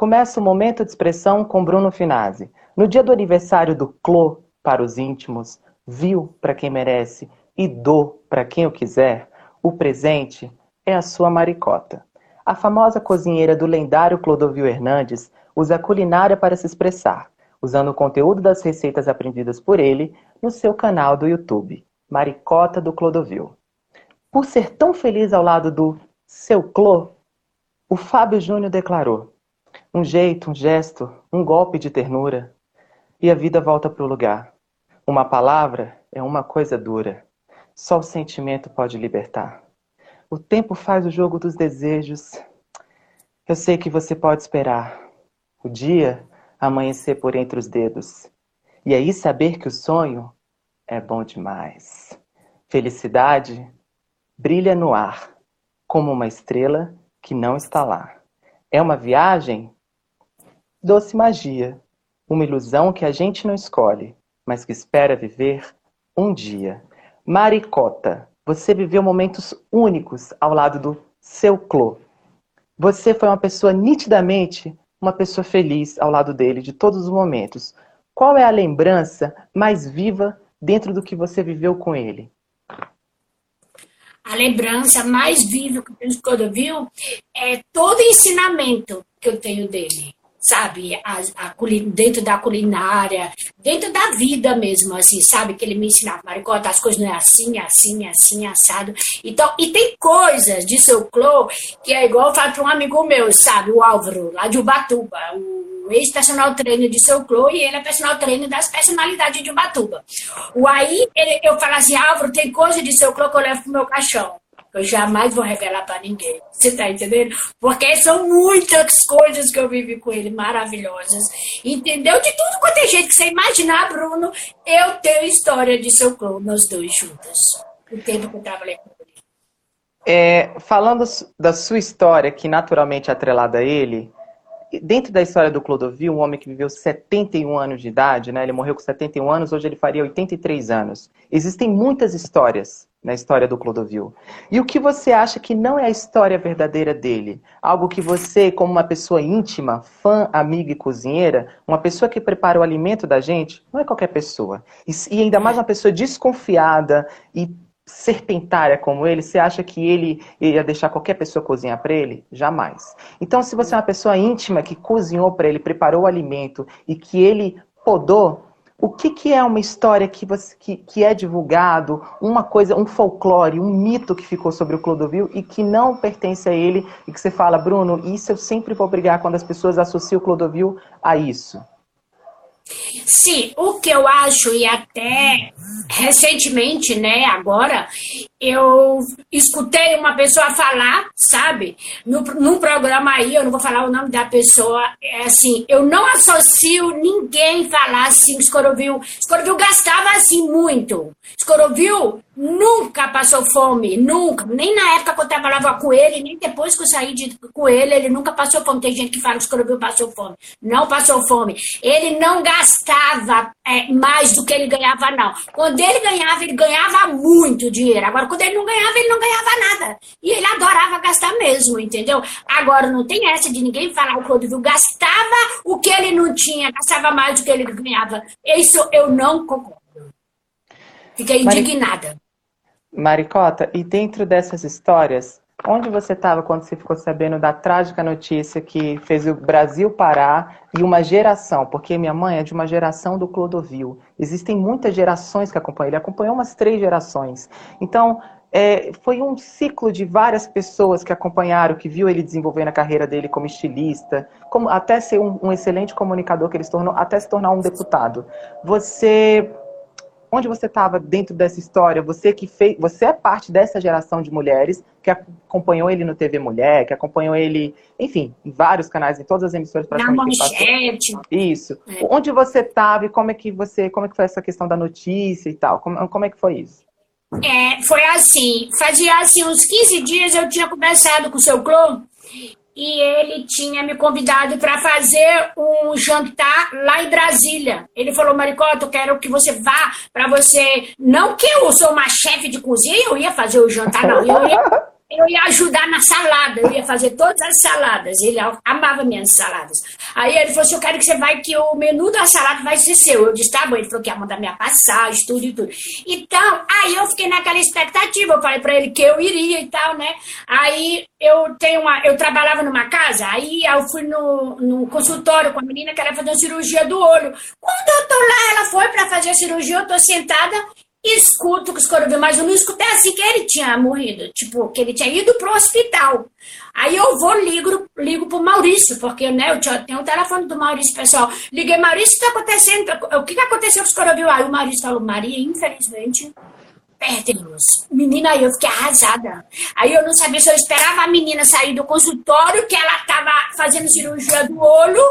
começa o momento de expressão com Bruno Finazzi. No dia do aniversário do Clô, para os íntimos, viu para quem merece e dou para quem eu quiser, o presente é a sua maricota. A famosa cozinheira do lendário Clodovil Hernandes usa a culinária para se expressar, usando o conteúdo das receitas aprendidas por ele no seu canal do YouTube, Maricota do Clodovil. Por ser tão feliz ao lado do seu Clô, o Fábio Júnior declarou: um jeito, um gesto, um golpe de ternura, e a vida volta para o lugar. Uma palavra é uma coisa dura. Só o sentimento pode libertar. O tempo faz o jogo dos desejos. Eu sei que você pode esperar. O dia amanhecer por entre os dedos. E aí saber que o sonho é bom demais. Felicidade brilha no ar, como uma estrela que não está lá. É uma viagem? Doce magia, uma ilusão que a gente não escolhe, mas que espera viver um dia. Maricota, você viveu momentos únicos ao lado do seu Clô. Você foi uma pessoa nitidamente uma pessoa feliz ao lado dele de todos os momentos. Qual é a lembrança mais viva dentro do que você viveu com ele? A lembrança mais viva que eu tenho de Clodovil é todo o ensinamento que eu tenho dele sabe, a, a, dentro da culinária, dentro da vida mesmo, assim, sabe, que ele me ensinava, Maricota, as coisas não é assim, é assim, é assim, é assado. Então, e tem coisas de seu Clô que é igual eu falo para um amigo meu, sabe, o Álvaro, lá de Ubatuba, o ex-personal trainer de seu Clô e ele é personal trainer das personalidades de Ubatuba. O aí, ele, eu falo assim, Álvaro, tem coisa de seu Clô que eu levo pro meu caixão eu jamais vou revelar para ninguém. Você tá entendendo? Porque são muitas coisas que eu vivi com ele, maravilhosas. Entendeu? De tudo quanto é jeito que você imaginar, Bruno, eu tenho história de seu clone, nós dois juntos. O tempo que eu trabalhei com ele. É, falando da sua história, que naturalmente é atrelada a ele, dentro da história do Clodovil, um homem que viveu 71 anos de idade, né? Ele morreu com 71 anos, hoje ele faria 83 anos. Existem muitas histórias na história do Clodovil. E o que você acha que não é a história verdadeira dele? Algo que você, como uma pessoa íntima, fã, amiga e cozinheira, uma pessoa que prepara o alimento da gente, não é qualquer pessoa. E, e ainda mais uma pessoa desconfiada e serpentária como ele, você acha que ele ia deixar qualquer pessoa cozinhar para ele? Jamais. Então, se você é uma pessoa íntima que cozinhou para ele, preparou o alimento e que ele podou, o que, que é uma história que, você, que, que é divulgado, uma coisa, um folclore, um mito que ficou sobre o Clodovil e que não pertence a ele e que você fala, Bruno, isso eu sempre vou brigar quando as pessoas associam o Clodovil a isso? Sim, o que eu acho, e até recentemente, né, agora, eu escutei uma pessoa falar, sabe, no, num programa aí, eu não vou falar o nome da pessoa, é assim, eu não associo ninguém falar assim, Escorovil, Escorovil gastava assim muito, Escorovil nunca passou fome, nunca, nem na época que eu trabalhava com ele, nem depois que eu saí de, com ele, ele nunca passou fome, tem gente que fala que Escorovil passou fome, não passou fome, ele não gastava é, mais do que ele ganhava, não, quando ele ganhava, ele ganhava muito dinheiro, agora quando ele não ganhava, ele não ganhava nada. E ele adorava gastar mesmo, entendeu? Agora, não tem essa de ninguém falar o Clodovil gastava o que ele não tinha, gastava mais do que ele ganhava. Isso eu não concordo. Fiquei indignada. Maricota, e dentro dessas histórias, Onde você estava quando você ficou sabendo da trágica notícia que fez o Brasil parar e uma geração, porque minha mãe é de uma geração do Clodovil. Existem muitas gerações que acompanham, ele acompanhou umas três gerações. Então, é, foi um ciclo de várias pessoas que acompanharam, que viu ele desenvolver na carreira dele como estilista, como, até ser um, um excelente comunicador que ele se tornou, até se tornar um deputado. Você onde você estava dentro dessa história? Você que fez, você é parte dessa geração de mulheres que acompanhou ele no TV Mulher, que acompanhou ele, enfim, em vários canais, em todas as emissoras para Na manchete. Isso. É. Onde você estava e como é que você, como é que foi essa questão da notícia e tal? Como, como é que foi isso? É, foi assim, fazia assim uns 15 dias eu tinha conversado com o seu Clô e ele tinha me convidado para fazer um jantar lá em Brasília. Ele falou, Maricota, eu quero que você vá para você. Não que eu sou uma chefe de cozinha, eu ia fazer o jantar, não. Eu ia eu ia ajudar na salada, eu ia fazer todas as saladas. Ele amava minhas saladas. Aí ele falou assim: Eu quero que você vai, que o menu da salada vai ser seu. Eu disse: Tá bom. Ele falou que ia mandar minha passagem, tudo e tudo. Então, aí eu fiquei naquela expectativa. Eu falei pra ele que eu iria e tal, né? Aí eu tenho uma. Eu trabalhava numa casa, aí eu fui no, no consultório com a menina que era fazer uma cirurgia do olho. Quando eu tô lá, ela foi pra fazer a cirurgia, eu tô sentada escuto que os coroas, mas eu não escutei assim que ele tinha morrido, tipo, que ele tinha ido pro hospital. Aí eu vou, ligo, ligo pro Maurício, porque, né, eu tenho o telefone do Maurício, pessoal. Liguei, Maurício, o que tá acontecendo? O que que aconteceu com os coroas? Aí o Maurício falou, Maria, infelizmente, perdemos. Menina, eu fiquei arrasada. Aí eu não sabia se eu esperava a menina sair do consultório, que ela estava fazendo cirurgia do olho,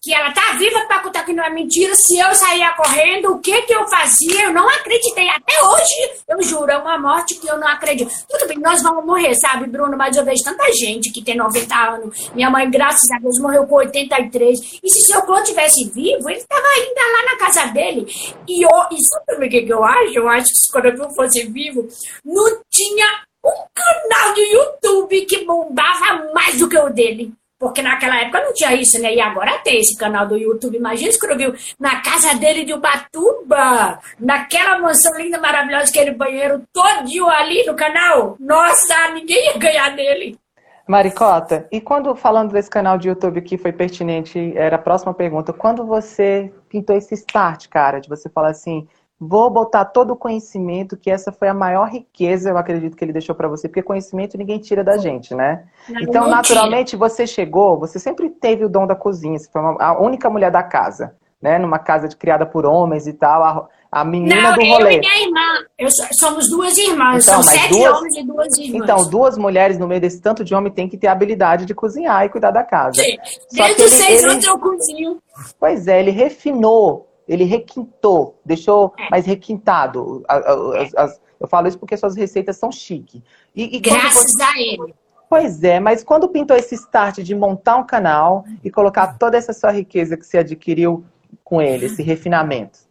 que ela tá viva para contar que não é mentira. Se eu saía correndo, o que que eu fazia? Eu não acreditei. Até hoje, eu juro, é uma morte que eu não acredito. Tudo bem, nós vamos morrer, sabe, Bruno? Mas eu vejo tanta gente que tem 90 anos. Minha mãe, graças a Deus, morreu com 83. E se seu clã tivesse vivo, ele estava ainda lá na casa dele. E, eu, e sabe o que, que eu acho? Eu acho que quando eu fosse vivo, não tinha um canal do YouTube que bombava mais do que o dele. Porque naquela época não tinha isso, né? E agora tem esse canal do YouTube. Imagina se viu na casa dele de Ubatuba, naquela mansão linda, maravilhosa, aquele banheiro todinho ali no canal. Nossa, ninguém ia ganhar dele. Maricota, e quando, falando desse canal de YouTube que foi pertinente, era a próxima pergunta. Quando você pintou esse start, cara, de você falar assim, Vou botar todo o conhecimento, que essa foi a maior riqueza, eu acredito que ele deixou para você, porque conhecimento ninguém tira da gente, né? Não, então, naturalmente, você chegou, você sempre teve o dom da cozinha, você foi uma, a única mulher da casa, né? Numa casa de, criada por homens e tal, a, a menina Não, do rolê. Eu e minha irmã, eu, somos duas irmãs, então, são sete duas, homens e duas irmãs. Então, duas mulheres no meio desse tanto de homem tem que ter a habilidade de cozinhar e cuidar da casa. Sim. Desde os seis anos eu cozinho. Pois é, ele refinou ele requintou, deixou é. mais requintado. As, as, eu falo isso porque suas receitas são chique. E, e Graças você... a ele. Pois é, mas quando pintou esse start de montar um canal e colocar toda essa sua riqueza que você adquiriu com ele, esse refinamento?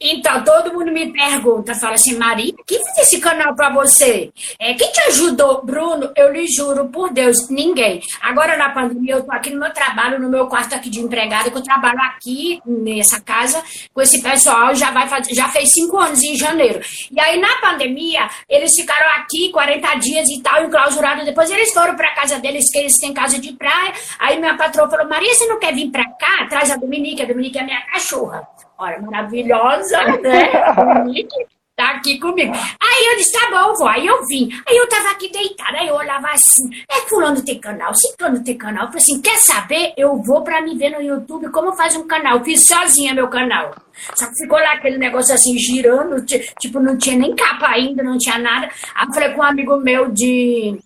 Então, todo mundo me pergunta, fala assim, Maria, quem fez esse canal para você? É, quem te ajudou? Bruno, eu lhe juro, por Deus, ninguém. Agora, na pandemia, eu tô aqui no meu trabalho, no meu quarto aqui de empregada, que eu trabalho aqui nessa casa com esse pessoal, já, vai fazer, já fez cinco anos em janeiro. E aí, na pandemia, eles ficaram aqui 40 dias e tal, enclausurados. Depois eles foram para casa deles, que eles têm casa de praia. Aí minha patroa falou, Maria, você não quer vir para cá? Traz a Dominique, a Dominique é minha cachorra. Olha, maravilhosa, né? Tá aqui comigo. Aí eu disse, tá bom, vou. Aí eu vim. Aí eu tava aqui deitada, aí eu olhava assim, é fulano tem canal, ciclano tem canal. Eu falei assim, quer saber? Eu vou pra me ver no YouTube como faz um canal. Eu fiz sozinha meu canal. Só que ficou lá aquele negócio assim, girando, tipo, não tinha nem capa ainda, não tinha nada. Aí eu falei com um amigo meu de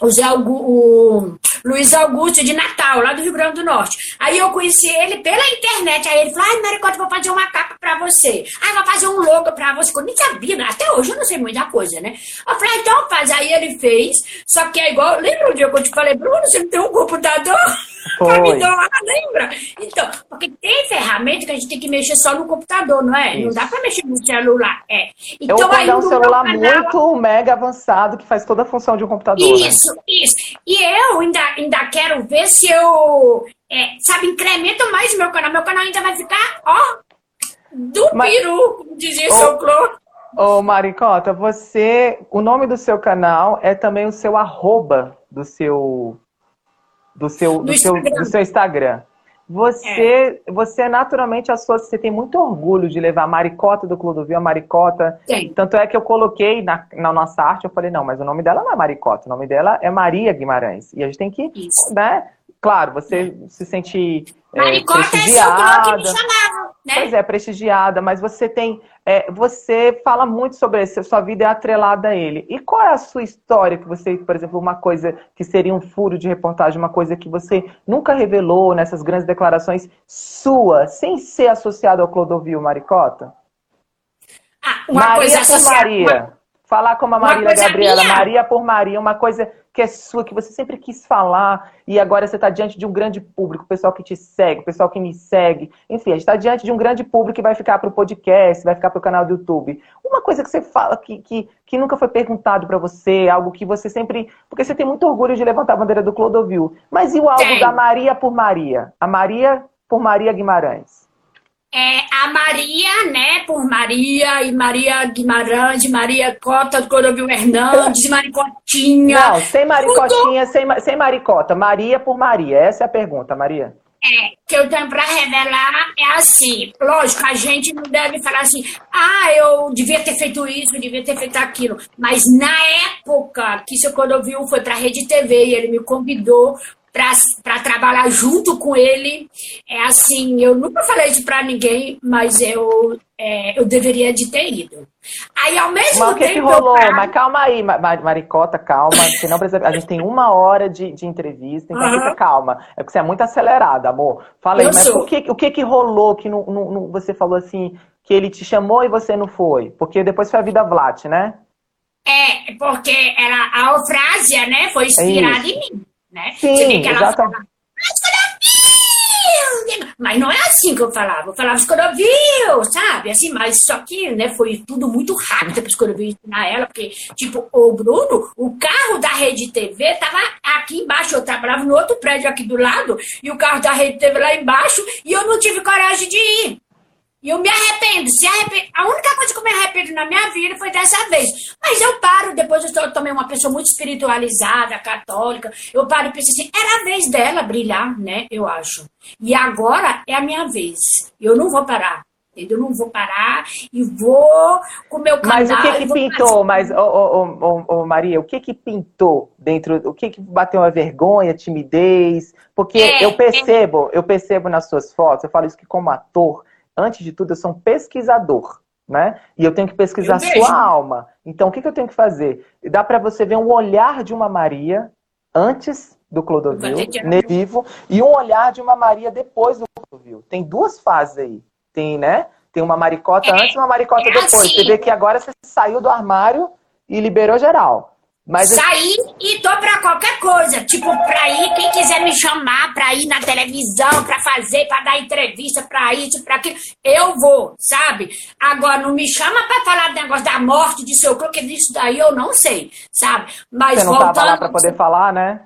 o, Zé o Luiz Augusto de Natal, lá do Rio Grande do Norte. Aí eu conheci ele pela internet. Aí ele falou: Ai, Maricota, vou fazer uma capa pra você. Ai, vou fazer um logo pra você. Eu nem sabia, né? até hoje eu não sei muita coisa, né? Eu falei: Então faz. Aí ele fez. Só que é igual. Lembra o dia que eu te falei, Bruno, você não tem um computador? pra me doar, lembra? Então, porque tem ferramenta que a gente tem que mexer só no computador, não é? Isso. Não dá pra mexer no celular. É. Então, eu aí, um celular canal... muito mega avançado que faz toda a função de um computador. Né? Isso, né? Isso. E eu ainda, ainda quero ver se eu, é, sabe, incremento mais meu canal. Meu canal ainda vai ficar, ó, do Mas... peru, como dizia o seu Clô. Ô, Maricota, você. O nome do seu canal é também o seu arroba do seu do seu, do, do seu, do seu Instagram. Você, é. você naturalmente associa, você tem muito orgulho de levar a maricota do Clodovil, a maricota. Sim. Tanto é que eu coloquei na, na nossa arte, eu falei, não, mas o nome dela não é maricota, o nome dela é Maria Guimarães. E a gente tem que, Isso. né? Claro, você é. se sente é, maricota prestigiada. É que me chamavam, né? Pois é, prestigiada, mas você tem é, você fala muito sobre isso, sua vida é atrelada a ele. E qual é a sua história que você, por exemplo, uma coisa que seria um furo de reportagem, uma coisa que você nunca revelou nessas grandes declarações sua, sem ser associado ao Clodovil Maricota? Ah, uma Maria coisa associada. Maria. Falar como a Marília Gabriela, minha. Maria por Maria, uma coisa que é sua, que você sempre quis falar, e agora você está diante de um grande público, o pessoal que te segue, o pessoal que me segue. Enfim, a gente está diante de um grande público que vai ficar para o podcast, vai ficar para o canal do YouTube. Uma coisa que você fala que, que, que nunca foi perguntado para você, algo que você sempre. Porque você tem muito orgulho de levantar a bandeira do Clodovil. Mas e o algo da Maria por Maria? A Maria por Maria Guimarães é, a Maria, né, por Maria, e Maria Guimarães, Maria Cota do Cordovil Hernandes, Maricotinha. Não, sem Maricotinha, sem, sem Maricota. Maria por Maria. Essa é a pergunta, Maria. É, que eu tenho para revelar é assim. Lógico, a gente não deve falar assim, ah, eu devia ter feito isso, eu devia ter feito aquilo. Mas na época que seu Cordovil foi para a Rede TV e ele me convidou para trabalhar junto com ele. É assim, eu nunca falei isso para ninguém, mas eu, é, eu deveria de ter ido. Aí, ao mesmo mas tempo. Que, rolou? Paro... Mas calma aí, Maricota, calma. Você não precisa... A gente tem uma hora de, de entrevista, então uhum. fica calma. É porque você é muito acelerada, amor. Fala aí, eu mas o que, o que que rolou que não, não, não, você falou assim, que ele te chamou e você não foi? Porque depois foi a vida Vlat, né? É, porque era a Eufrásia, né? Foi inspirada é em mim né? Sim, Você vê que ela fala, mas não é assim que eu falava. Eu falava escorovil, sabe? Assim, mas só que, né, foi tudo muito rápido para escorovil ensinar ela, porque, tipo, o Bruno, o carro da Rede TV tava aqui embaixo. Eu trabalhava no outro prédio aqui do lado, e o carro da Rede TV lá embaixo, e eu não tive coragem de ir. E eu me arrependo. Se arrependo. A única coisa que eu me arrependo na minha vida foi dessa vez. Mas eu paro, depois eu sou também uma pessoa muito espiritualizada, católica. Eu paro e penso assim, era a vez dela brilhar, né? Eu acho. E agora é a minha vez. Eu não vou parar. Entendeu? Eu não vou parar e vou com o meu canal. Mas o que que pintou? Fazer... Mas, oh, oh, oh, Maria, o que que pintou dentro? O que que bateu a vergonha, timidez? Porque é, eu percebo, é... eu percebo nas suas fotos, eu falo isso que como ator, antes de tudo, eu sou um pesquisador, né? E eu tenho que pesquisar sua alma. Então, o que, que eu tenho que fazer? Dá para você ver um olhar de uma Maria antes do Clodovil, vivo, e um olhar de uma Maria depois do Clodovil. Tem duas fases aí. Tem, né? Tem uma maricota é, antes e uma maricota é depois. Assim. Você vê que agora você saiu do armário e liberou geral. Mas Saí e tô pra qualquer coisa. Tipo, pra ir, quem quiser me chamar pra ir na televisão, pra fazer, pra dar entrevista, pra isso, pra aquilo, eu vou, sabe? Agora, não me chama pra falar do negócio da morte de seu porque disso daí eu não sei, sabe? Mas Você não voltando, tava lá pra poder falar, né?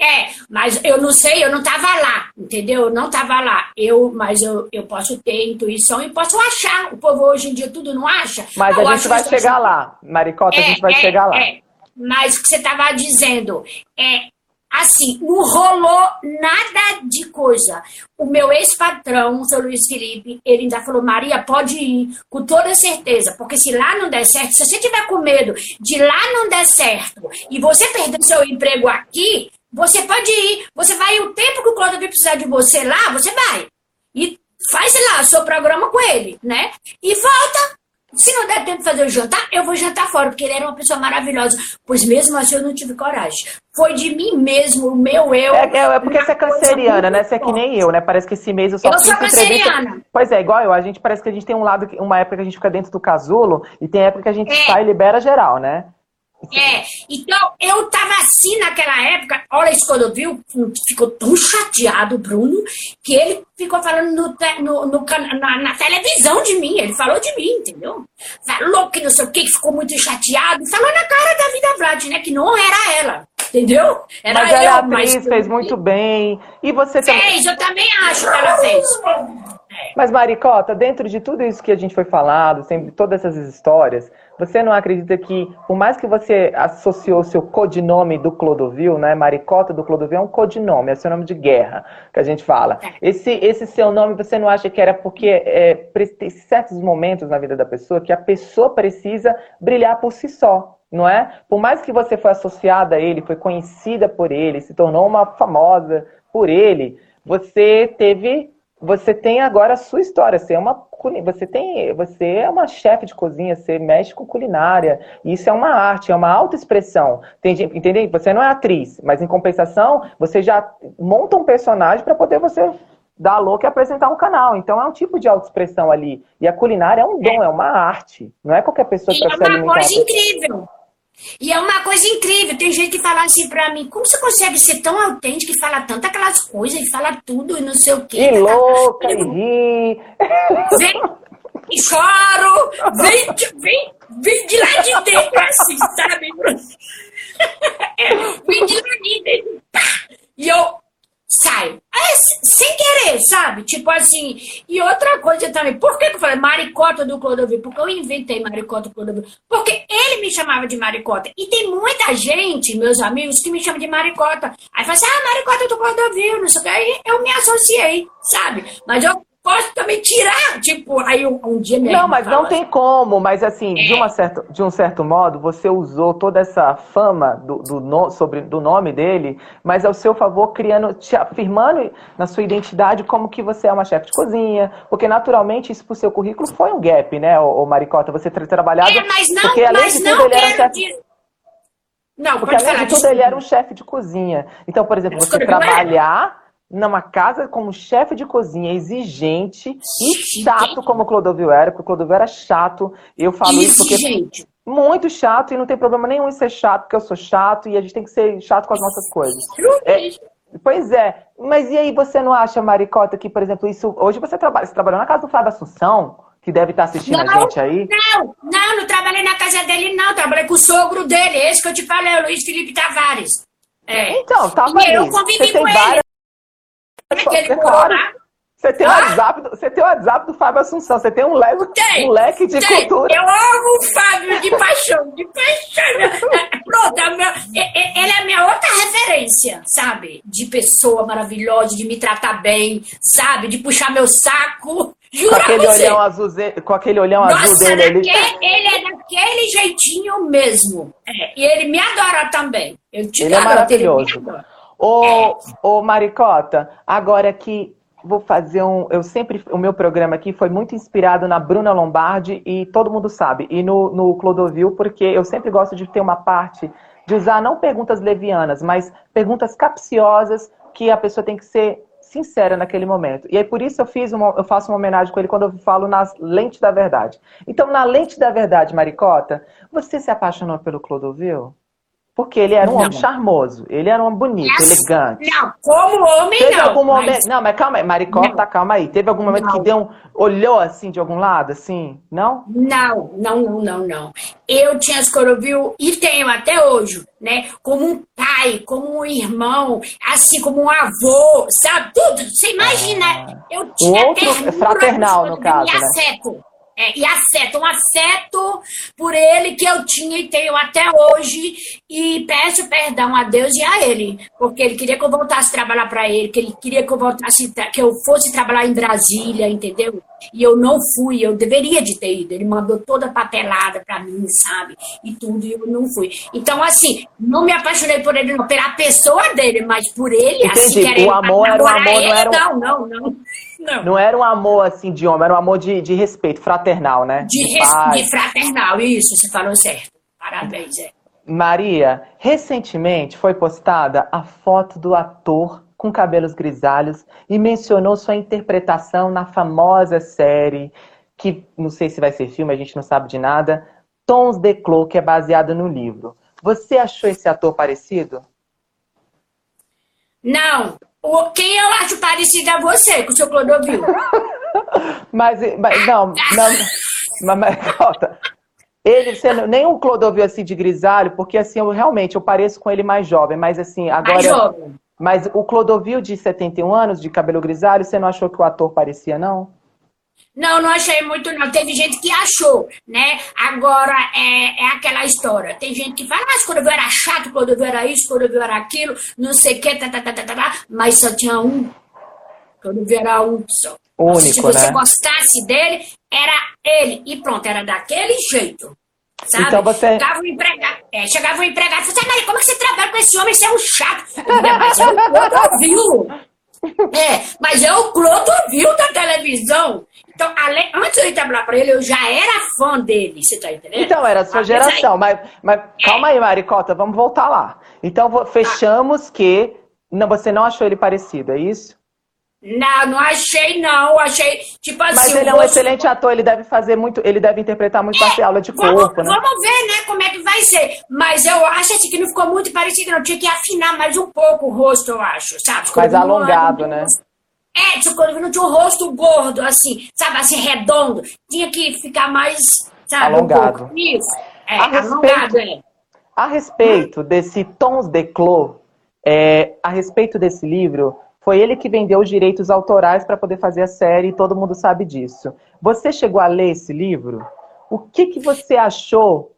É, mas eu não sei, eu não tava lá, entendeu? Eu não tava lá. Eu, mas eu, eu posso ter intuição e posso achar. O povo hoje em dia tudo não acha. Mas a gente vai chegar lá, Maricota, é, a gente vai é, chegar lá. É. Mas o que você estava dizendo é assim, não rolou nada de coisa. O meu ex-patrão, o seu Luiz Felipe, ele ainda falou, Maria, pode ir, com toda certeza, porque se lá não der certo, se você tiver com medo de lá não der certo e você perder seu emprego aqui, você pode ir. Você vai o tempo que o Cláudio precisar de você lá, você vai. E faz lá o seu programa com ele, né? E volta se não der tempo de fazer o jantar, eu vou jantar fora, porque ele era uma pessoa maravilhosa. Pois mesmo assim eu não tive coragem. Foi de mim mesmo, o meu eu. É, é, é porque você é canceriana, né? Você é que nem eu, né? Parece que esse mês eu só eu sou canceriana. Entrevista... Pois é, igual eu. A gente parece que a gente tem um lado, uma época que a gente fica dentro do casulo e tem época que a gente é. sai e libera geral, né? É, então eu tava assim naquela época, olha isso quando viu, ficou tão chateado o Bruno, que ele ficou falando no, no, no na, na, televisão de mim, ele falou de mim, entendeu? Falou que não sei o que, ficou muito chateado, falou na cara da Vida Vlad, né, que não era ela, entendeu? Era mas ela eu, atriz, mas... fez muito bem, e você... Fez, eu também acho que ela fez. Mas Maricota, dentro de tudo isso que a gente foi falado, sempre todas essas histórias, você não acredita que, por mais que você associou seu codinome do Clodovil, né? Maricota do Clodovil é um codinome, é seu nome de guerra que a gente fala. Esse, esse seu nome, você não acha que era porque é, tem certos momentos na vida da pessoa que a pessoa precisa brilhar por si só, não é? Por mais que você foi associada a ele, foi conhecida por ele, se tornou uma famosa por ele, você teve você tem agora a sua história. Você é uma você tem você é uma chefe de cozinha, você mexe com culinária. Isso é uma arte, é uma autoexpressão. Entendeu? Você não é atriz, mas em compensação você já monta um personagem para poder você dar louca e apresentar um canal. Então é um tipo de autoexpressão ali. E a culinária é um dom, é, é uma arte. Não é qualquer pessoa que precisa É uma coisa incrível. E é uma coisa incrível. Tem gente que fala assim pra mim: como você consegue ser tão autêntico e falar tantas aquelas coisas e fala tudo e não sei o quê? E louca, e ri. Vem e choro. Vem, vem, vem de lá de dentro, assim, sabe? É, vem de lá de dentro. E eu sai. É, sem querer, sabe? Tipo assim. E outra coisa também, por que, que eu falei maricota do Clodovil? Porque eu inventei maricota do Clodovil. Porque ele me chamava de maricota. E tem muita gente, meus amigos, que me chamam de maricota. Aí fala assim, ah, maricota do Clodovil, não sei o que. Aí eu me associei, sabe? Mas eu posso também tirar, tipo, aí um, um dia mesmo. Não, mas não tem como, mas assim, é. de, uma certa, de um certo modo, você usou toda essa fama do, do, no, sobre, do nome dele, mas ao seu favor, criando, te afirmando na sua identidade como que você é uma chefe de cozinha, porque naturalmente isso pro seu currículo foi um gap, né, ô, ô Maricota, você ter trabalhado... É, mas não, porque, além mas de tudo, não ele era chefe... Não, porque além de tudo, ele era um chefe de cozinha. Então, por exemplo, você trabalhar numa casa como chefe de cozinha exigente e chato como o Clodovil era, porque o Clodovil era chato. Eu falo isso porque muito chato e não tem problema nenhum em ser chato, porque eu sou chato e a gente tem que ser chato com as nossas coisas. É, pois é, mas e aí você não acha, Maricota, que, por exemplo, isso. Hoje você trabalha, você trabalhou na casa do Fábio Assunção, que deve estar assistindo não, a gente aí? Não, não, não trabalhei na casa dele, não. Trabalhei com o sogro dele, esse que eu te falei, o Luiz Felipe Tavares. É. Então, tava e eu convivi com ele. Aquele claro. Você tem, o ah? WhatsApp, você tem o WhatsApp do Fábio Assunção, você tem um, leque, tem, um leque de tem. cultura. Eu amo o Fábio de paixão, de paixão. Pronto, é meu, ele é a minha outra referência, sabe? De pessoa maravilhosa, de me tratar bem, sabe? De puxar meu saco. Jura com aquele você. olhão azul, com aquele olhão Nossa, azul dele. Ele é daquele jeitinho mesmo. É, e ele me adora também. Eu te ele é maravilhoso. Ele Ô, ô Maricota, agora que vou fazer um. Eu sempre. O meu programa aqui foi muito inspirado na Bruna Lombardi e todo mundo sabe. E no, no Clodovil, porque eu sempre gosto de ter uma parte de usar não perguntas levianas, mas perguntas capciosas que a pessoa tem que ser sincera naquele momento. E aí por isso eu fiz uma, eu faço uma homenagem com ele quando eu falo nas lentes da verdade. Então, na lente da verdade, Maricota, você se apaixonou pelo Clodovil? Porque ele era um não. homem charmoso, ele era um homem bonito, yes. elegante. Não, como homem Teve não. Algum momento... Mas... Não, mas calma aí, Maricota, calma aí. Teve algum momento não. que deu um... olhou assim de algum lado, assim? Não? Não, não, não, não, não. Eu tinha Escorovil e tenho até hoje, né? Como um pai, como um irmão, assim como um avô, sabe? Tudo. Você imagina, ah. eu tinha o outro fraternal, no caso, né? afeto. É, e afeto, um afeto por ele que eu tinha e tenho até hoje. E peço perdão a Deus e a ele, porque ele queria que eu voltasse a trabalhar para ele, que ele queria que eu voltasse, que eu fosse trabalhar em Brasília, entendeu? E eu não fui, eu deveria de ter ido. Ele mandou toda a papelada para mim, sabe? E tudo, e eu não fui. Então, assim, não me apaixonei por ele, não, pela pessoa dele, mas por ele, Entendi. assim, o amor era um amor, ele, não era um... Não, não, não. Não. era um amor assim de homem, era um amor de, de respeito, fraternal, né? De, de, res, de fraternal, isso, você falou certo. Parabéns, é. Maria, recentemente foi postada a foto do ator com cabelos grisalhos e mencionou sua interpretação na famosa série, que não sei se vai ser filme, a gente não sabe de nada, Tons de Clos, que é baseado no livro. Você achou esse ator parecido? Não, o, quem eu acho parecido é você, com o seu Clodovil. mas, mas, não, não mas, mas volta. Ele, sendo, nem um Clodovil assim de grisalho, porque assim, eu realmente eu pareço com ele mais jovem, mas assim, agora. Mais jovem. Mas o Clodovil de 71 anos, de cabelo grisalho, você não achou que o ator parecia, não? Não, não achei muito, não. Teve gente que achou, né? Agora, é, é aquela história. Tem gente que fala, mas quando eu era chato, quando eu era isso, quando eu era aquilo, não sei o que, tá, tá, tá, tá, tá, tá, mas só tinha um. Quando eu era um só. Único, Se você né? gostasse dele, era ele. E pronto, era daquele jeito. Sabe? Então você... Chegava um empregado, é, chegava um empregado e falava assim, como é que você trabalha com esse homem? Você é um chato. Eu mas é o Clodovil. É, mas é o Clodovil da televisão. Então, além, antes de eu trabalhar para ele, eu já era fã dele, você tá entendendo? Então, era a sua geração, mas, mas calma aí, Maricota, vamos voltar lá. Então, fechamos ah. que não, você não achou ele parecido, é isso? Não, não achei, não. Achei, tipo assim. Mas ele é um excelente ator, ele deve fazer muito, ele deve interpretar muito é, aula de vamos, corpo, né? Vamos ver, né, como é que vai ser. Mas eu acho assim que não ficou muito parecido, não. Tinha que afinar mais um pouco o rosto, eu acho, sabe? Ficou mais alongado, né? É, tipo, não tinha um rosto gordo, assim, sabe, assim, redondo. Tinha que ficar mais, sabe, alongado. Um pouco. Isso. É, a respeito, é. A respeito desse Tons de Clos, é, a respeito desse livro, foi ele que vendeu os direitos autorais para poder fazer a série e todo mundo sabe disso. Você chegou a ler esse livro? O que, que você achou?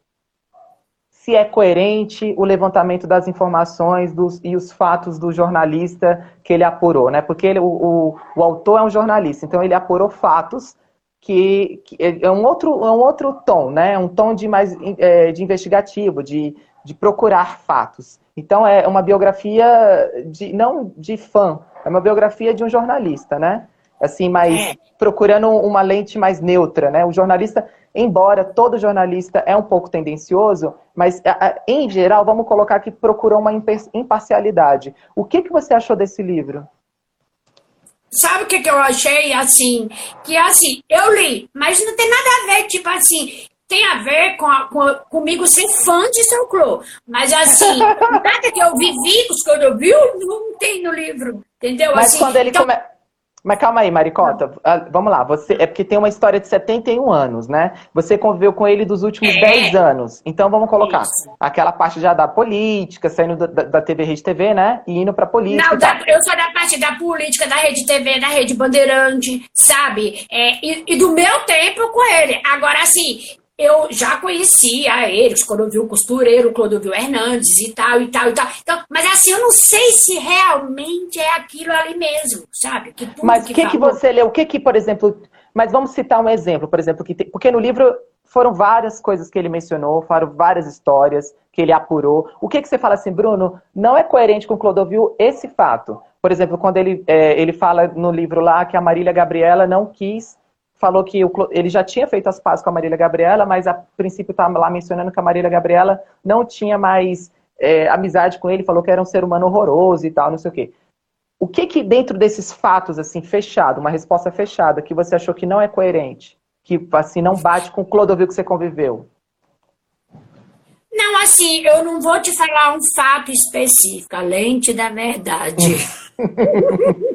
Se é coerente o levantamento das informações dos, e os fatos do jornalista que ele apurou, né? Porque ele, o, o, o autor é um jornalista, então ele apurou fatos que, que, é um outro, é um outro tom, né? Um tom de mais é, de investigativo, de, de procurar fatos. Então é uma biografia de não de fã, é uma biografia de um jornalista, né? Assim, mas é. procurando uma lente mais neutra, né? O jornalista, embora todo jornalista é um pouco tendencioso, mas em geral, vamos colocar que procurou uma imparcialidade. O que, que você achou desse livro? Sabe o que, que eu achei assim? Que assim, eu li, mas não tem nada a ver, tipo assim, tem a ver com, a, com comigo ser fã de São Clô. Mas assim, nada que eu vivi, os que eu vi, não tem no livro. Entendeu? Mas assim, quando ele então, come... Mas calma aí, Maricota. Ah, vamos lá. Você é porque tem uma história de 71 anos, né? Você conviveu com ele dos últimos é. 10 anos. Então vamos colocar Isso. aquela parte já da política, saindo da, da TV Rede TV, né? E indo pra política. Não, da, eu sou da parte da política, da Rede TV, da Rede Bandeirante, sabe? É, e, e do meu tempo com ele. Agora, assim, eu já conhecia eles, o costureiro, o Hernandes e tal, e tal, e tal. Então, mas assim, eu não sei se realmente é aquilo ali mesmo, sabe? Que mas o que, que você leu? O que que, por exemplo... Mas vamos citar um exemplo, por exemplo, que tem, porque no livro foram várias coisas que ele mencionou, foram várias histórias que ele apurou. O que, que você fala assim, Bruno? Não é coerente com Clodovil esse fato. Por exemplo, quando ele, é, ele fala no livro lá que a Marília Gabriela não quis falou que o, ele já tinha feito as pazes com a Marília Gabriela, mas a princípio estava lá mencionando que a Marília Gabriela não tinha mais é, amizade com ele, falou que era um ser humano horroroso e tal, não sei o quê. O que que dentro desses fatos, assim, fechado, uma resposta fechada, que você achou que não é coerente? Que, assim, não bate com o Clodovil que você conviveu? Não, assim, eu não vou te falar um fato específico, a lente da verdade.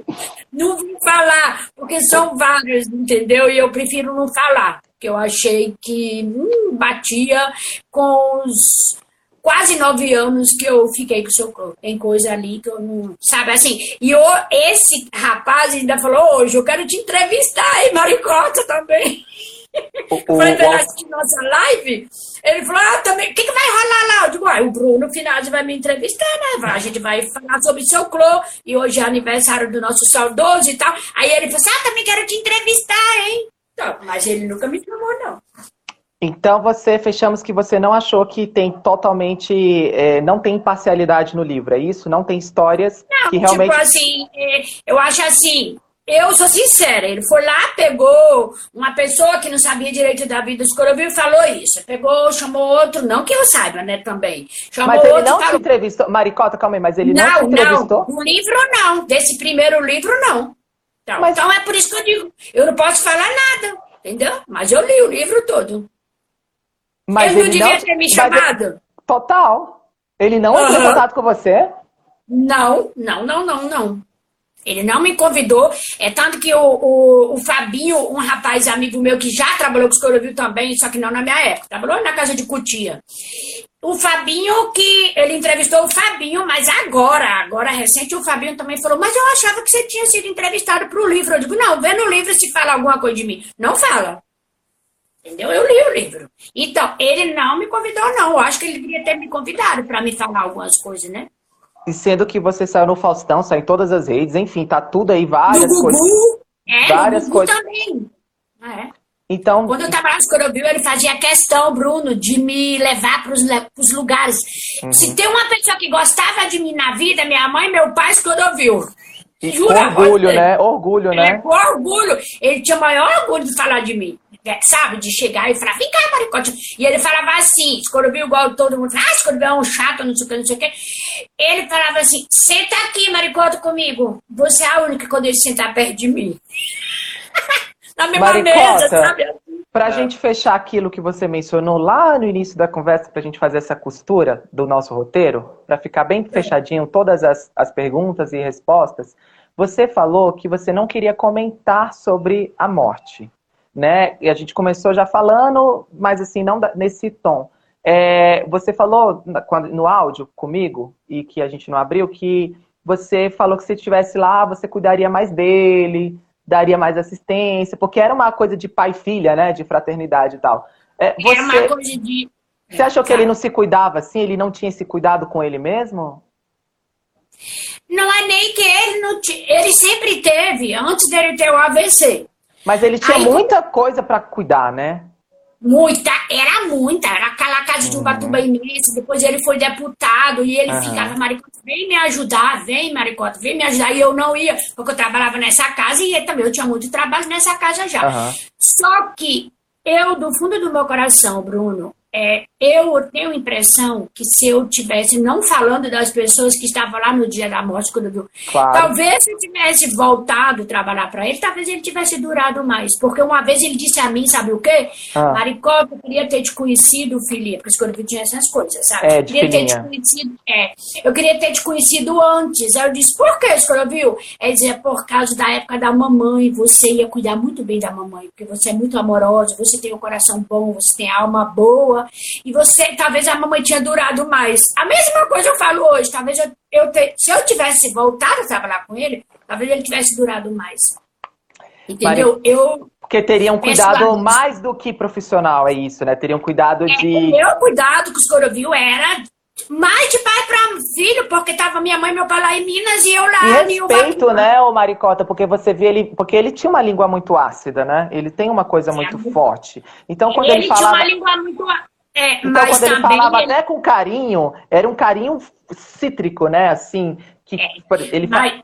não vou falar, porque são vários, entendeu? E eu prefiro não falar, porque eu achei que hum, batia com os quase nove anos que eu fiquei com o seu corpo. Tem coisa ali que eu não. Sabe assim? E eu, esse rapaz ainda falou: hoje eu quero te entrevistar, hein, Maricota também. O, o, falei pra ele assistir nossa live. Ele falou: Ah, também, o que, que vai rolar lá? Eu digo: ah, o Bruno Finazzi vai me entrevistar, né? A gente vai falar sobre seu clô. E hoje é aniversário do nosso saudoso e tal. Aí ele falou: assim, Ah, também quero te entrevistar, hein? Então, mas ele nunca me chamou, não. Então você fechamos que você não achou que tem totalmente, é, não tem imparcialidade no livro, é isso? Não tem histórias não, que realmente. Tipo assim, é, eu acho assim, eu sou sincera, ele foi lá, pegou uma pessoa que não sabia direito da vida do Corobil e falou isso. Pegou, chamou outro, não que eu saiba, né, também. Chamou mas ele outro, não falou... te entrevistou, Maricota, calma aí, mas ele não, não te entrevistou? Não, no livro não, desse primeiro livro não. Então, mas... então é por isso que eu digo, eu não posso falar nada, entendeu? Mas eu li o livro todo. Mas ele, ele não devia não... ter me chamado. Total. Ele não entrou em contato com você? Não, não, não, não, não. Ele não me convidou, é tanto que o, o, o, Fabinho, um rapaz amigo meu que já trabalhou com os Corovil também, só que não na minha época, trabalhou na casa de Cutia. O Fabinho, que ele entrevistou o Fabinho, mas agora, agora recente, o Fabinho também falou, mas eu achava que você tinha sido entrevistado para o livro. Eu digo, não, vê no livro se fala alguma coisa de mim. Não fala. Entendeu? Eu li o livro. Então, ele não me convidou, não. Eu acho que ele devia ter me convidado para me falar algumas coisas, né? E sendo que você saiu no Faustão, saiu em todas as redes, enfim, tá tudo aí, várias no coisas. É, várias coisas. também. É. Então, Quando eu trabalhava no Corobil, ele fazia questão, Bruno, de me levar para os lugares. Uhum. Se tem uma pessoa que gostava de mim na vida, minha mãe meu pai, Corobil. Jura, orgulho, né? Orgulho, né? É, orgulho. Ele tinha maior orgulho de falar de mim. É, sabe, de chegar e falar, vem cá, maricote. E ele falava assim, escorpião igual todo mundo, ah, escorpião é um chato, não sei o que, não sei o que. Ele falava assim, senta aqui, maricote, comigo. Você é a única quando ele sentar perto de mim. Na mesma maricota, mesa, sabe? Para a é. gente fechar aquilo que você mencionou lá no início da conversa, para a gente fazer essa costura do nosso roteiro, para ficar bem é. fechadinho todas as, as perguntas e respostas, você falou que você não queria comentar sobre a morte, né? E a gente começou já falando, mas assim, não nesse tom. É, você falou no áudio comigo, e que a gente não abriu, que você falou que se estivesse lá, você cuidaria mais dele, daria mais assistência, porque era uma coisa de pai e filha, né? De fraternidade e tal. É, você, era uma coisa de. Você achou que ele não se cuidava assim? Ele não tinha esse cuidado com ele mesmo? Não é nem que ele não tinha. Ele sempre teve, antes dele ter o AVC. Mas ele tinha Aí, muita coisa para cuidar, né? Muita, era muita, era aquela casa de uhum. Ubatuba imensa, depois ele foi deputado e ele uhum. ficava, Maricota, vem me ajudar, vem Maricota, vem me ajudar, e eu não ia, porque eu trabalhava nessa casa e também eu tinha muito trabalho nessa casa já. Uhum. Só que eu, do fundo do meu coração, Bruno, é, eu tenho a impressão que se eu tivesse não falando das pessoas que estavam lá no dia da morte, quando claro. talvez se eu tivesse voltado a trabalhar para ele, talvez ele tivesse durado mais. Porque uma vez ele disse a mim, sabe o quê? Ah. Maricota, eu queria ter te conhecido, filha, porque quando eu tinha essas coisas, sabe? É, eu queria ter te conhecido, é, eu queria ter te conhecido antes. Aí eu disse, por que, viu? Ele dizia, por causa da época da mamãe, você ia cuidar muito bem da mamãe, porque você é muito amorosa, você tem um coração bom, você tem alma boa, e você, talvez a mamãe tinha durado mais. A mesma coisa eu falo hoje, talvez eu, eu te, se eu tivesse voltado a trabalhar com ele, talvez ele tivesse durado mais. Entendeu? Maria, eu porque teriam cuidado mais do que profissional, é isso, né? Teriam cuidado é, de. O meu cuidado com os coroviu era mais de pai para filho, porque tava minha mãe e meu pai lá em Minas e eu lá e respeito, né, o Maricota, porque você vê ele, porque ele tinha uma língua muito ácida, né? Ele tem uma coisa muito forte. Então quando ele, ele falava tinha uma língua muito é, então quando ele falava ele... até com carinho, era um carinho cítrico, né? Assim, que é, ele mas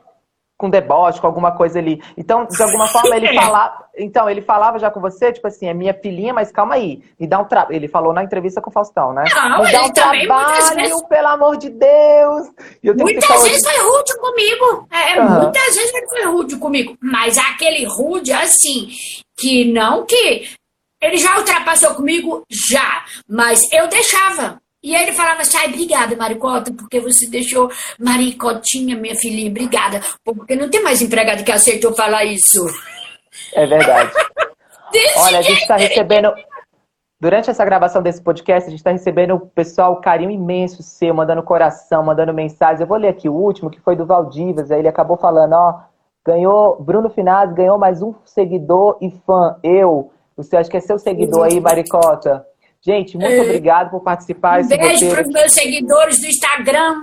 com deboche, com alguma coisa ali. Então, de alguma forma, ele falava. Então, ele falava já com você, tipo assim, é minha filhinha, mas calma aí. Me dá um trabalho. Ele falou na entrevista com o Faustão, né? Não, me dá um trabalho, vezes... pelo amor de Deus. muitas vezes foi rude comigo. É, uhum. Muitas vezes ele foi rude comigo. Mas aquele rude, assim, que não que. Ele já ultrapassou comigo? Já. Mas eu deixava. E aí ele falava assim, ai, obrigada, Maricota, porque você deixou Maricotinha, minha filhinha, obrigada. Porque não tem mais empregado que aceitou falar isso. É verdade. Olha, a gente está recebendo... Durante essa gravação desse podcast, a gente está recebendo o pessoal, carinho imenso seu, mandando coração, mandando mensagens. Eu vou ler aqui o último, que foi do Valdivas. Aí ele acabou falando, ó, ganhou, Bruno Finazzi ganhou mais um seguidor e fã, eu. Você acha que é seu seguidor aí, Maricota? Gente, muito é. obrigado por participar. Um beijo para os meus seguidores do Instagram.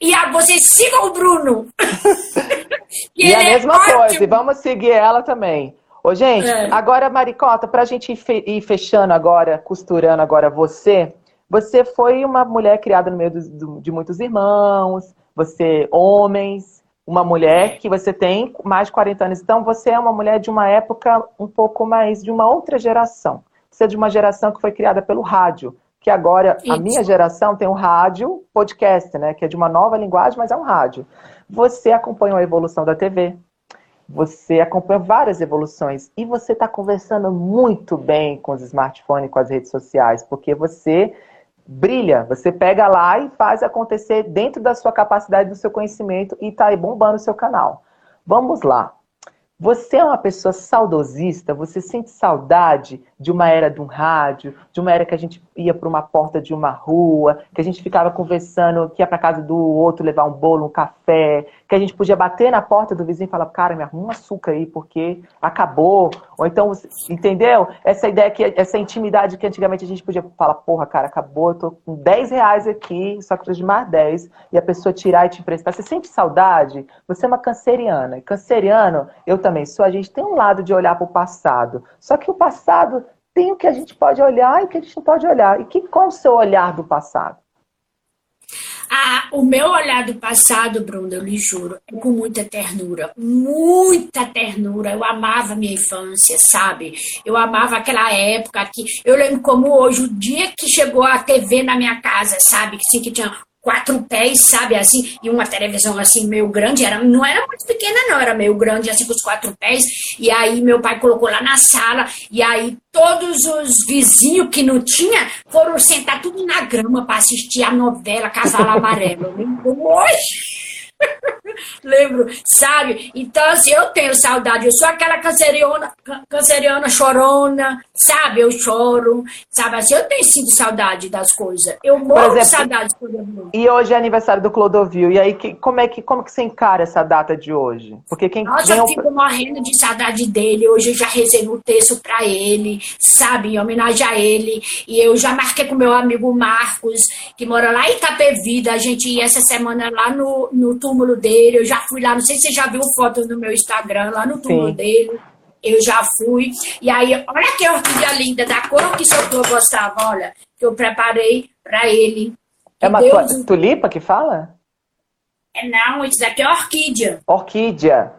E a vocês sigam o Bruno. e a é mesma é coisa, e vamos seguir ela também. Ô, gente, é. agora, Maricota, para a gente ir fechando agora, costurando agora você, você foi uma mulher criada no meio de muitos irmãos, você, homens, uma mulher que você tem mais de 40 anos. Então, você é uma mulher de uma época um pouco mais de uma outra geração ser de uma geração que foi criada pelo rádio, que agora Isso. a minha geração tem um rádio podcast, né? Que é de uma nova linguagem, mas é um rádio. Você acompanhou a evolução da TV, você acompanha várias evoluções e você está conversando muito bem com os smartphones, com as redes sociais, porque você brilha, você pega lá e faz acontecer dentro da sua capacidade, do seu conhecimento e está aí bombando o seu canal. Vamos lá. Você é uma pessoa saudosista? Você sente saudade de uma era de um rádio, de uma era que a gente ia para uma porta de uma rua, que a gente ficava conversando, que ia para casa do outro levar um bolo, um café, que a gente podia bater na porta do vizinho e falar, cara, me arruma um açúcar aí, porque acabou. Ou então, entendeu? Essa ideia, que essa intimidade que antigamente a gente podia falar, porra, cara, acabou, eu tô com 10 reais aqui, só que de mais 10, e a pessoa tirar e te emprestar. Você sente saudade? Você é uma canceriana. E canceriano, eu também sou, a gente tem um lado de olhar para o passado. Só que o passado tem o que a gente pode olhar e o que a gente não pode olhar. E que, qual o seu olhar do passado? Ah, o meu olhar do passado, Bruno, eu lhe juro, é com muita ternura, muita ternura. Eu amava minha infância, sabe? Eu amava aquela época que eu lembro como hoje, o dia que chegou a TV na minha casa, sabe? Que sim, que tinha quatro pés, sabe, assim, e uma televisão assim meio grande, era, não era muito pequena não, era meio grande, assim, com os quatro pés, e aí meu pai colocou lá na sala, e aí todos os vizinhos que não tinha foram sentar tudo na grama para assistir a novela Cavalo Amarelo. Hoje! Lembro, sabe? Então, assim, eu tenho saudade. Eu sou aquela canceriana, canceriana chorona, sabe? Eu choro, sabe? Assim, eu tenho sido saudade das coisas. Eu morro de saudade de Clodovil. E hoje é aniversário do Clodovil. E aí, que, como, é que, como que você encara essa data de hoje? Porque quem Nossa, eu fico morrendo de saudade dele. Hoje eu já rezei no texto pra ele, sabe? Em homenagem a ele. E eu já marquei com meu amigo Marcos, que mora lá em Itapevida. A gente ia essa semana lá no, no túmulo dele. Eu já fui lá, não sei se você já viu foto no meu Instagram, lá no túmulo Sim. dele. Eu já fui. E aí, olha que orquídea linda, da cor que seu Clô gostava, olha, que eu preparei para ele. É uma Deus... tulipa que fala? É, não, isso daqui é orquídea. Orquídea.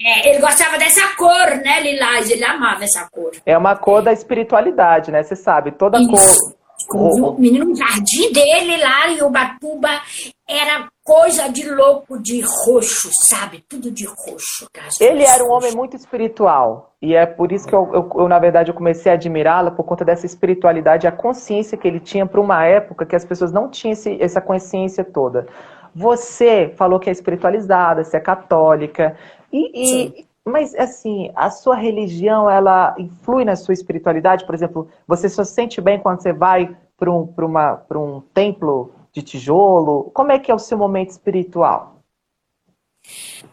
É, ele gostava dessa cor, né, Lilás? Ele amava essa cor. É uma cor da espiritualidade, né? Você sabe, toda isso. cor o menino no jardim dele lá em Ubatuba era coisa de louco de roxo, sabe? Tudo de roxo. Ele era um homem muito espiritual. E é por isso que eu, eu, eu na verdade, eu comecei a admirá-lo, por conta dessa espiritualidade, a consciência que ele tinha para uma época que as pessoas não tinham esse, essa consciência toda. Você falou que é espiritualizada, você é católica. E, e mas, assim, a sua religião, ela influi na sua espiritualidade? Por exemplo, você só se sente bem quando você vai para um, uma, um templo de tijolo? Como é que é o seu momento espiritual?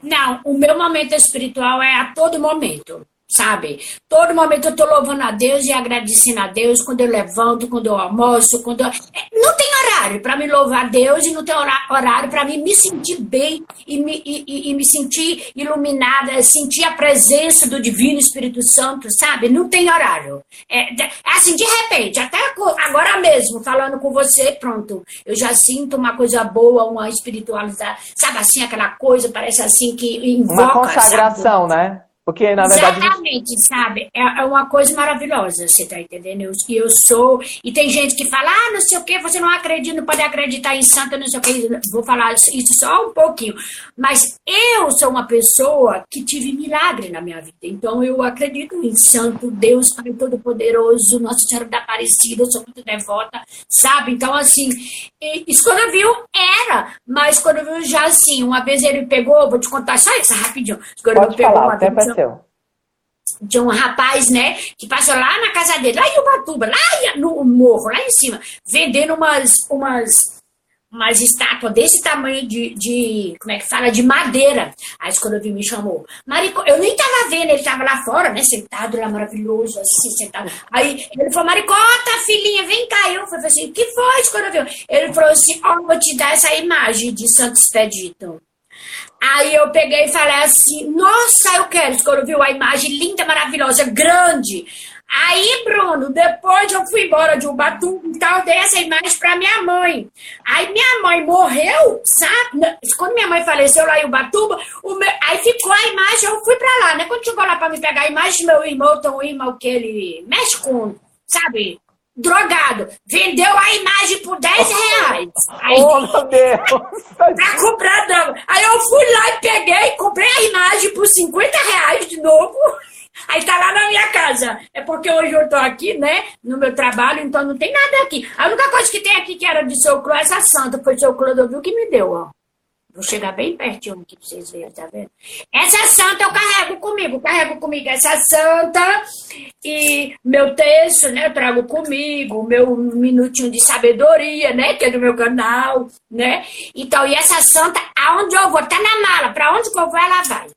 Não, o meu momento espiritual é a todo momento sabe? Todo momento eu tô louvando a Deus e agradecendo a Deus quando eu levanto, quando eu almoço, quando eu... Não tem horário para me louvar a Deus e não tem horário para mim me sentir bem e me, e, e, me sentir iluminada, sentir a presença do Divino Espírito Santo, sabe? Não tem horário. É, assim, de repente, até agora mesmo, falando com você, pronto, eu já sinto uma coisa boa, uma espiritualidade, sabe assim, aquela coisa, parece assim que invoca, Uma consagração, sabe? né? Porque, na verdade. Exatamente, gente... sabe? É, é, uma coisa maravilhosa, você tá entendendo? Eu, eu sou. E tem gente que fala, ah, não sei o quê, você não acredita, não pode acreditar em santa, não sei o quê. Vou falar isso só um pouquinho. Mas eu sou uma pessoa que tive milagre na minha vida. Então eu acredito em santo, Deus Pai Todo-Poderoso, Nossa Senhora da Aparecida, eu sou muito devota, sabe? Então, assim, isso quando eu viu, era. Mas quando eu viu já assim, uma vez ele pegou, vou te contar só isso rapidinho. Quando pode pegou falar, uma aconteceu? De um rapaz, né, que passou lá na casa dele, lá em Ubatuba, lá no morro, lá em cima, vendendo umas, umas, umas estátuas desse tamanho de, de, como é que fala, de madeira. Aí quando eu vi, me chamou. Marico, eu nem tava vendo, ele tava lá fora, né, sentado lá, maravilhoso, assim, sentado. Aí ele falou, Maricota, filhinha, vem cá. Eu falei assim, que foi, quando? Ele falou assim, ó, oh, vou te dar essa imagem de Santo Expedito. Aí eu peguei e falei assim: Nossa, eu quero. Quando viu a imagem linda, maravilhosa, grande. Aí, Bruno, depois eu fui embora de Ubatuba, então eu dei essa imagem para minha mãe. Aí minha mãe morreu, sabe? Quando minha mãe faleceu lá em Ubatuba, meu... aí ficou a imagem, eu fui para lá, né? Quando chegou lá para me pegar a imagem, meu irmão, um irmão que ele mexe com, sabe? Drogado, vendeu a imagem por 10 reais. Aí, oh, meu Deus! pra comprar droga. Aí eu fui lá e peguei, comprei a imagem por 50 reais de novo. Aí tá lá na minha casa. É porque hoje eu tô aqui, né? No meu trabalho, então não tem nada aqui. A única coisa que tem aqui que era de seu Clô, essa santa, foi seu Clodovil que me deu, ó. Vou chegar bem pertinho aqui pra vocês verem, tá vendo? Essa santa eu carrego comigo, carrego comigo essa santa e meu texto, né, eu trago comigo, meu minutinho de sabedoria, né, que é do meu canal, né? Então, e essa santa, aonde eu vou, tá na mala, pra onde que eu vou, ela vai.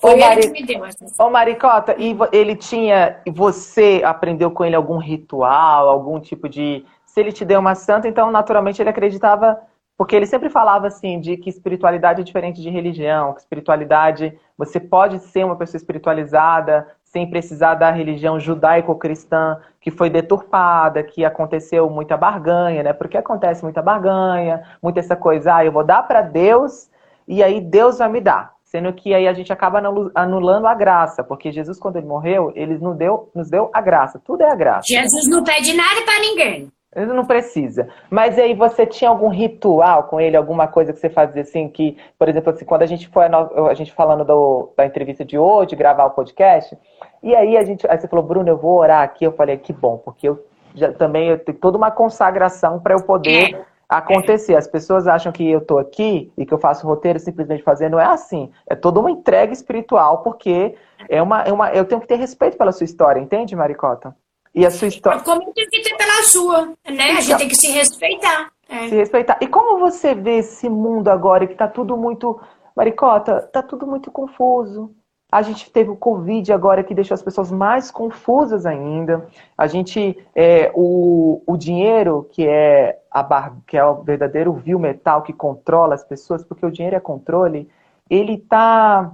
Foi Ô, Mari... ele que me deu essa Ô, Maricota, e ele tinha, você aprendeu com ele algum ritual, algum tipo de... Se ele te deu uma santa, então naturalmente ele acreditava porque ele sempre falava assim de que espiritualidade é diferente de religião, que espiritualidade, você pode ser uma pessoa espiritualizada sem precisar da religião judaico-cristã que foi deturpada, que aconteceu muita barganha, né? Porque acontece muita barganha, muita essa coisa, ah, eu vou dar para Deus e aí Deus vai me dar. Sendo que aí a gente acaba anulando a graça, porque Jesus, quando ele morreu, ele nos deu, nos deu a graça. Tudo é a graça. Jesus não pede nada para ninguém. Ele não precisa. Mas aí você tinha algum ritual com ele, alguma coisa que você fazia assim, que, por exemplo, assim, quando a gente foi, a gente falando do, da entrevista de hoje, gravar o podcast, e aí a gente, aí você falou, Bruno, eu vou orar aqui, eu falei, que bom, porque eu já também eu tenho toda uma consagração para eu poder é. acontecer. As pessoas acham que eu estou aqui e que eu faço roteiro simplesmente fazendo, não é assim. É toda uma entrega espiritual, porque é uma, é uma, eu tenho que ter respeito pela sua história, entende, Maricota? E a sua história. Como tem que ter pela sua, né? Então, a gente então, tem que se respeitar. É. Se respeitar. E como você vê esse mundo agora que está tudo muito. Maricota, está tudo muito confuso. A gente teve o Covid agora que deixou as pessoas mais confusas ainda. A gente, é, o, o dinheiro, que é, a bar, que é o verdadeiro vil metal que controla as pessoas, porque o dinheiro é controle, ele está.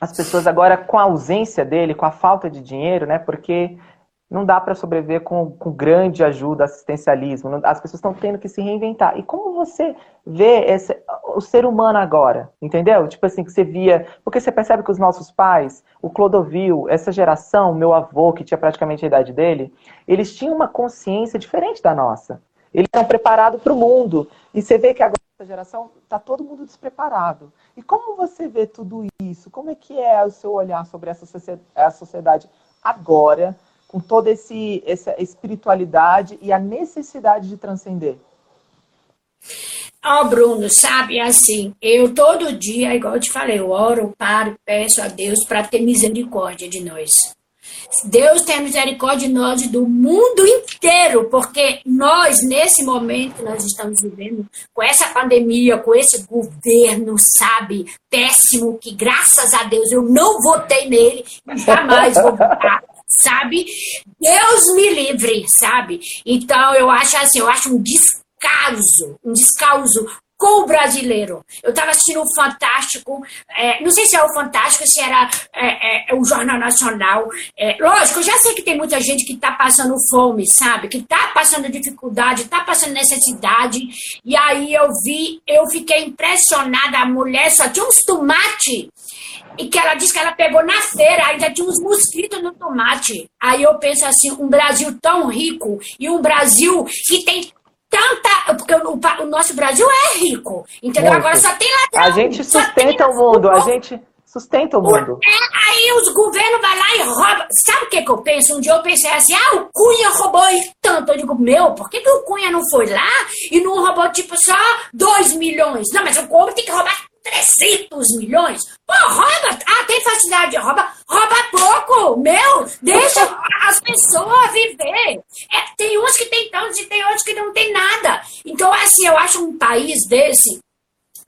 As pessoas agora, com a ausência dele, com a falta de dinheiro, né? Porque não dá para sobreviver com, com grande ajuda, assistencialismo. As pessoas estão tendo que se reinventar. E como você vê esse, o ser humano agora? Entendeu? Tipo assim, que você via. Porque você percebe que os nossos pais, o Clodovil, essa geração, meu avô, que tinha praticamente a idade dele, eles tinham uma consciência diferente da nossa. Eles estão preparados para o mundo. E você vê que agora essa geração está todo mundo despreparado. E como você vê tudo isso? Como é que é o seu olhar sobre essa sociedade agora? Com toda esse, essa espiritualidade e a necessidade de transcender? Ó, oh, Bruno, sabe, assim, eu todo dia, igual eu te falei, eu oro, paro, peço a Deus para ter misericórdia de nós. Deus tem misericórdia de nós do mundo inteiro, porque nós, nesse momento que nós estamos vivendo, com essa pandemia, com esse governo, sabe, péssimo, que graças a Deus eu não votei nele e jamais vou votar sabe? Deus me livre, sabe? Então eu acho assim, eu acho um descaso, um descaso com o brasileiro. Eu estava assistindo o Fantástico, é, não sei se é o Fantástico, se era é, é, o Jornal Nacional. É, lógico, eu já sei que tem muita gente que está passando fome, sabe? Que está passando dificuldade, está passando necessidade. E aí eu vi, eu fiquei impressionada, a mulher só tinha uns tomates e que ela disse que ela pegou na feira, ainda tinha uns mosquitos no tomate. Aí eu penso assim, um Brasil tão rico e um Brasil que tem tanta. Porque o, o nosso Brasil é rico, entendeu? Muito. Agora só tem ladrão. A gente sustenta o mundo, a gente sustenta o mundo. É, aí os governos vão lá e roubam. Sabe o que, que eu penso? Um dia eu pensei assim, ah, o Cunha roubou tanto. Eu digo, meu, por que, que o Cunha não foi lá e não roubou, tipo, só 2 milhões? Não, mas o povo tem que roubar 300 milhões? Pô, rouba! Ah, tem facilidade de rouba? Rouba pouco! Meu, deixa as pessoas viver. É, tem uns que tem tantos e tem outros que não tem nada. Então, assim, eu acho um país desse.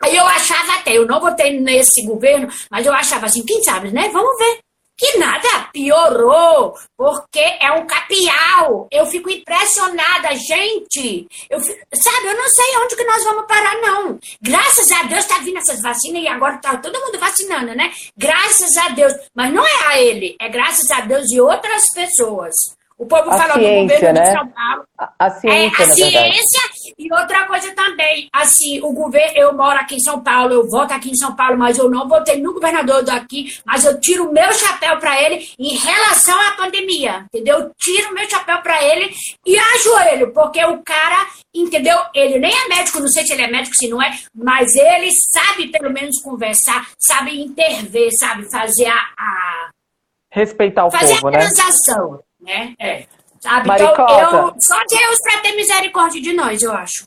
Aí eu achava até, eu não votei nesse governo, mas eu achava assim, quem sabe, né? Vamos ver que nada piorou, porque é um capial. Eu fico impressionada, gente. Eu, sabe, eu não sei onde que nós vamos parar, não. Graças a Deus tá vindo essas vacinas e agora tá todo mundo vacinando, né? Graças a Deus. Mas não é a ele, é graças a Deus e outras pessoas. O povo a falou ciência, do governo né? de São Paulo. A, a ciência, é, a ciência e outra coisa também. Assim, o governo, eu moro aqui em São Paulo, eu voto aqui em São Paulo, mas eu não votei no governador daqui, mas eu tiro o meu chapéu para ele em relação à pandemia, entendeu? Eu tiro o meu chapéu para ele e ajoelho, porque o cara, entendeu? Ele nem é médico, não sei se ele é médico, se não é, mas ele sabe pelo menos conversar, sabe intervir, sabe fazer a, a respeitar o fazer povo, a transação. né? Né? É. Sabe? Então, eu, só Deus para ter misericórdia de nós, eu acho.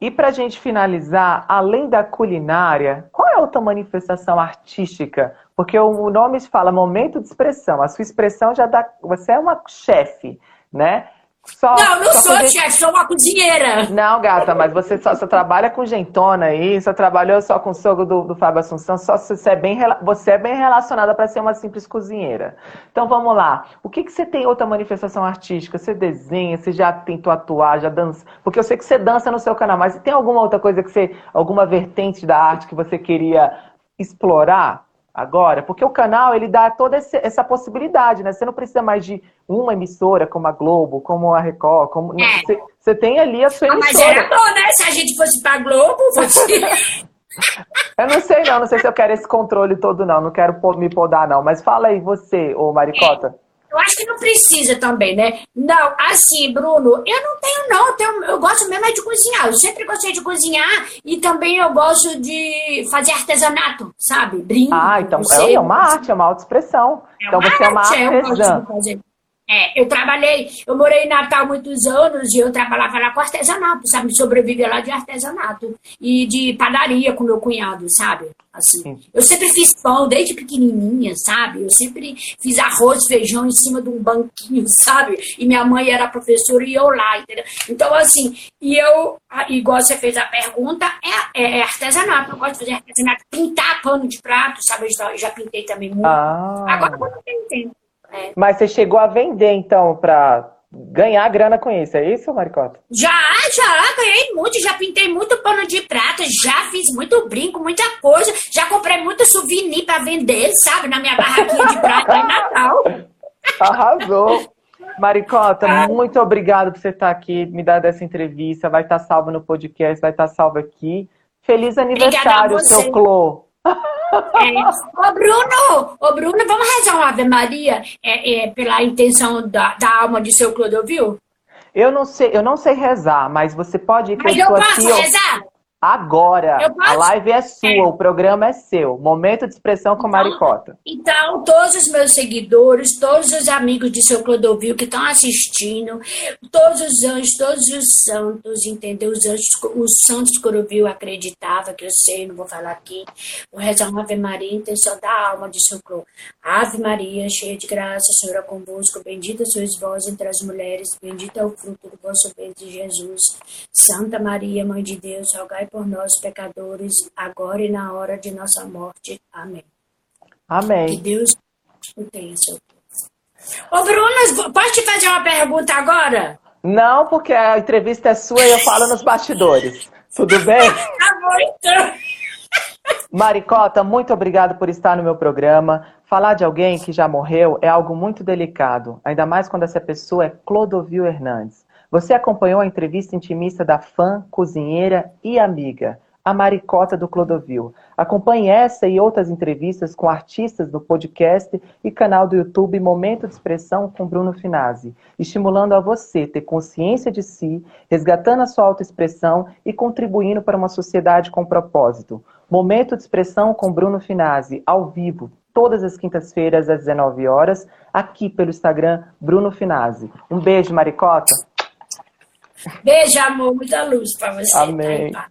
E para a gente finalizar, além da culinária, qual é a outra manifestação artística? Porque o nome fala momento de expressão. A sua expressão já dá. Você é uma chefe, né? Só, não, não sou gente... chefe, sou uma cozinheira. Não, gata, mas você só, só trabalha com gentona aí, só trabalhou só com o sogro do, do Fábio Assunção, só você é bem, você é bem relacionada para ser uma simples cozinheira. Então vamos lá. O que, que você tem outra manifestação artística? Você desenha, você já tentou atuar, já dança? Porque eu sei que você dança no seu canal, mas tem alguma outra coisa que você, alguma vertente da arte que você queria explorar? Agora, porque o canal ele dá toda essa possibilidade, né? Você não precisa mais de uma emissora como a Globo, como a Record, como é. você, você, tem ali a sua emissora. Ah, mas era bom, né? Se a gente fosse pra Globo. Eu não sei não, não sei se eu quero esse controle todo não, não quero me podar não, mas fala aí você, ô Maricota. É. Eu acho que não precisa também, né? Não, assim, Bruno, eu não tenho, não. Eu, tenho, eu gosto mesmo é de cozinhar. Eu sempre gostei de cozinhar e também eu gosto de fazer artesanato, sabe? Brinco. Ah, então é uma arte, é uma autoexpressão. É então você é uma artesã. É, eu trabalhei, eu morei em Natal muitos anos e eu trabalhava lá com artesanato, sabe? Sobrevivia lá de artesanato e de padaria com meu cunhado, sabe? Assim, eu sempre fiz pão desde pequenininha, sabe? Eu sempre fiz arroz, feijão em cima de um banquinho, sabe? E minha mãe era professora e eu lá, entendeu? Então, assim, e eu, igual você fez a pergunta, é, é, é artesanato. Eu gosto de fazer artesanato, pintar pano de prato, sabe? Eu já, já pintei também muito. Ah. Agora eu não tenho tempo. É. Mas você chegou a vender, então, para ganhar grana com isso, é isso, Maricota? Já, já, ganhei muito, já pintei muito pano de prata, já fiz muito brinco, muita coisa, já comprei muito souvenir para vender, sabe, na minha barraquinha de prata em Natal. Arrasou. Maricota, ah. muito obrigado por você estar aqui, me dar essa entrevista, vai estar salvo no podcast, vai estar salvo aqui. Feliz aniversário, seu Clô. É. Ô Bruno, ô Bruno, vamos rezar uma Ave Maria é, é, pela intenção da, da alma de seu Clodovil? Eu não sei, eu não sei rezar, mas você pode ir com Mas eu posso rezar? Agora, a live é sua, é. o programa é seu. Momento de expressão com então, Maricota. Então, todos os meus seguidores, todos os amigos de seu Clodovil que estão assistindo, todos os anjos, todos os santos, entendeu? Os anjos, os santos Clodovil acreditava, que eu sei, não vou falar aqui. Vou rezar uma Ave Maria, intenção da alma de seu Clodovil. Ave Maria, cheia de graça, o Senhor é convosco, bendita sois vós entre as mulheres, bendito é o fruto do vosso ventre, Jesus. Santa Maria, Mãe de Deus, rogai por nós, pecadores, agora e na hora de nossa morte. Amém. Amém. Que Deus o tenha, seu Ô, Bruna, posso te fazer uma pergunta agora? Não, porque a entrevista é sua e eu falo nos bastidores. Tudo bem? tá bom, então. Maricota, muito obrigado por estar no meu programa. Falar de alguém que já morreu é algo muito delicado, ainda mais quando essa pessoa é Clodovil Hernandes. Você acompanhou a entrevista intimista da fã, cozinheira e amiga, a Maricota do Clodovil. Acompanhe essa e outras entrevistas com artistas do podcast e canal do YouTube Momento de Expressão com Bruno Finazzi, estimulando a você ter consciência de si, resgatando a sua autoexpressão e contribuindo para uma sociedade com propósito. Momento de Expressão com Bruno Finazzi, ao vivo, todas as quintas-feiras às 19 horas, aqui pelo Instagram Bruno Finazzi. Um beijo, Maricota. Beijo, amor. Muita luz para você. Amém. Tá